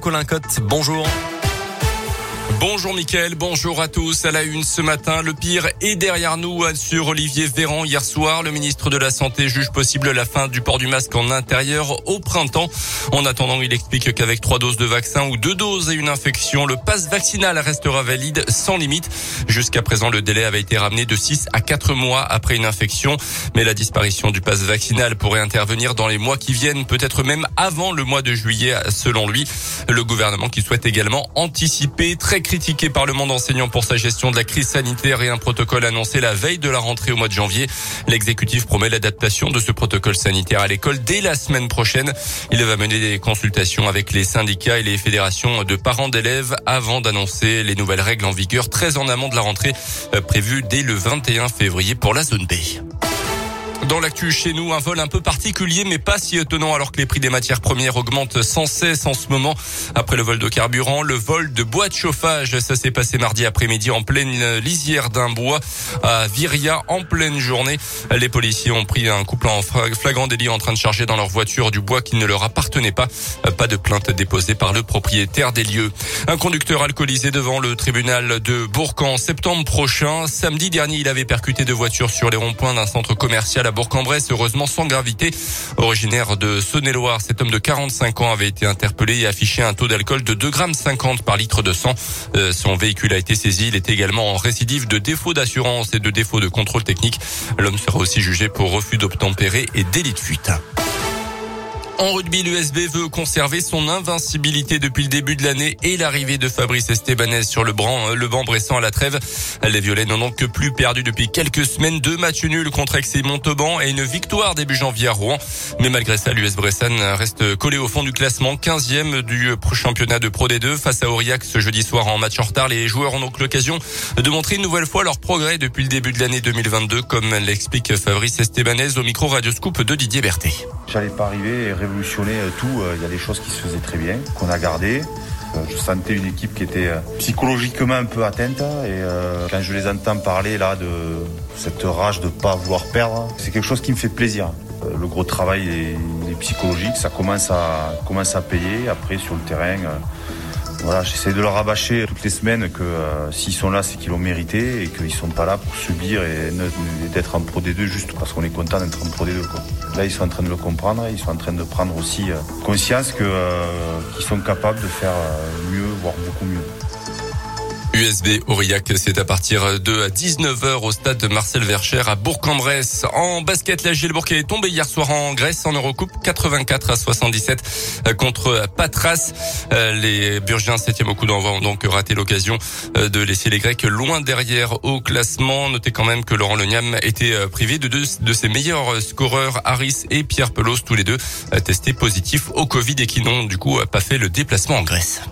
Colin Cotte. Bonjour. Bonjour Mickaël, bonjour à tous. À la une ce matin, le pire est derrière nous, sur Olivier Véran. Hier soir, le ministre de la Santé juge possible la fin du port du masque en intérieur au printemps. En attendant, il explique qu'avec trois doses de vaccin ou deux doses et une infection, le passe vaccinal restera valide sans limite. Jusqu'à présent, le délai avait été ramené de 6 à 4 mois après une infection. Mais la disparition du passe vaccinal pourrait intervenir dans les mois qui viennent, peut-être même avant le mois de juillet, selon lui. Le gouvernement qui souhaite également anticiper très critiqué par le monde enseignant pour sa gestion de la crise sanitaire et un protocole annoncé la veille de la rentrée au mois de janvier. L'exécutif promet l'adaptation de ce protocole sanitaire à l'école dès la semaine prochaine. Il va mener des consultations avec les syndicats et les fédérations de parents d'élèves avant d'annoncer les nouvelles règles en vigueur très en amont de la rentrée euh, prévue dès le 21 février pour la zone B. Dans l'actu chez nous, un vol un peu particulier mais pas si étonnant alors que les prix des matières premières augmentent sans cesse en ce moment. Après le vol de carburant, le vol de bois de chauffage, ça s'est passé mardi après-midi en pleine lisière d'un bois à Viria en pleine journée. Les policiers ont pris un couple en flagrant délit en train de charger dans leur voiture du bois qui ne leur appartenait pas. Pas de plainte déposée par le propriétaire des lieux. Un conducteur alcoolisé devant le tribunal de Bourg en septembre prochain. Samedi dernier, il avait percuté deux voitures sur les ronds-points d'un centre commercial à Bourg-en-Bresse, heureusement sans gravité. Originaire de Saône-et-Loire, cet homme de 45 ans avait été interpellé et affiché un taux d'alcool de 2,50 grammes par litre de sang. Euh, son véhicule a été saisi. Il est également en récidive de défaut d'assurance et de défaut de contrôle technique. L'homme sera aussi jugé pour refus d'obtempérer et délit de fuite. En rugby, l'USB veut conserver son invincibilité depuis le début de l'année et l'arrivée de Fabrice Estebanez sur le, banc, le banc bressant à la trêve. Les Violets n'ont donc que plus perdu depuis quelques semaines. Deux matchs nuls contre Aix et Montauban et une victoire début janvier à Rouen. Mais malgré ça, l'US Bressan reste collé au fond du classement, 15e du championnat de Pro D2 face à Aurillac ce jeudi soir en match en retard. Les joueurs ont donc l'occasion de montrer une nouvelle fois leur progrès depuis le début de l'année 2022, comme l'explique Fabrice Estebanez au micro Radioscoop de Didier Berthet. J'allais pas arriver et révolutionner euh, tout. Euh, il y a des choses qui se faisaient très bien, qu'on a gardées. Euh, je sentais une équipe qui était psychologiquement un peu atteinte et quand je les entends parler là de cette rage de pas vouloir perdre, c'est quelque chose qui me fait plaisir. Le gros travail est, psychologique, ça commence à commence à payer. Après sur le terrain, voilà, j'essaie de leur rabâcher toutes les semaines que euh, s'ils sont là, c'est qu'ils l'ont mérité et qu'ils sont pas là pour subir et, d'être en Pro D2 juste parce qu'on est content d'être en Pro D2. Là, ils sont en train de le comprendre, ils sont en train de prendre aussi euh, conscience euh, qu'ils sont capables de faire mieux, voire beaucoup mieux. USB Aurillac, c'est à partir de 19h au stade de Marcel Vercher à Bourg-en-Bresse. En basket, la Gilbourg est tombée hier soir en Grèce en Eurocoupe 84 à 77 contre Patras. Euh, les Burgiens 7e au coup d'envoi ont donc raté l'occasion euh, de laisser les Grecs loin derrière au classement. Notez quand même que Laurent Leniam était euh, privé de deux de ses meilleurs scoreurs, Harris et Pierre Pelos, tous les deux testés positifs au Covid et qui n'ont du coup pas fait le déplacement en Grèce.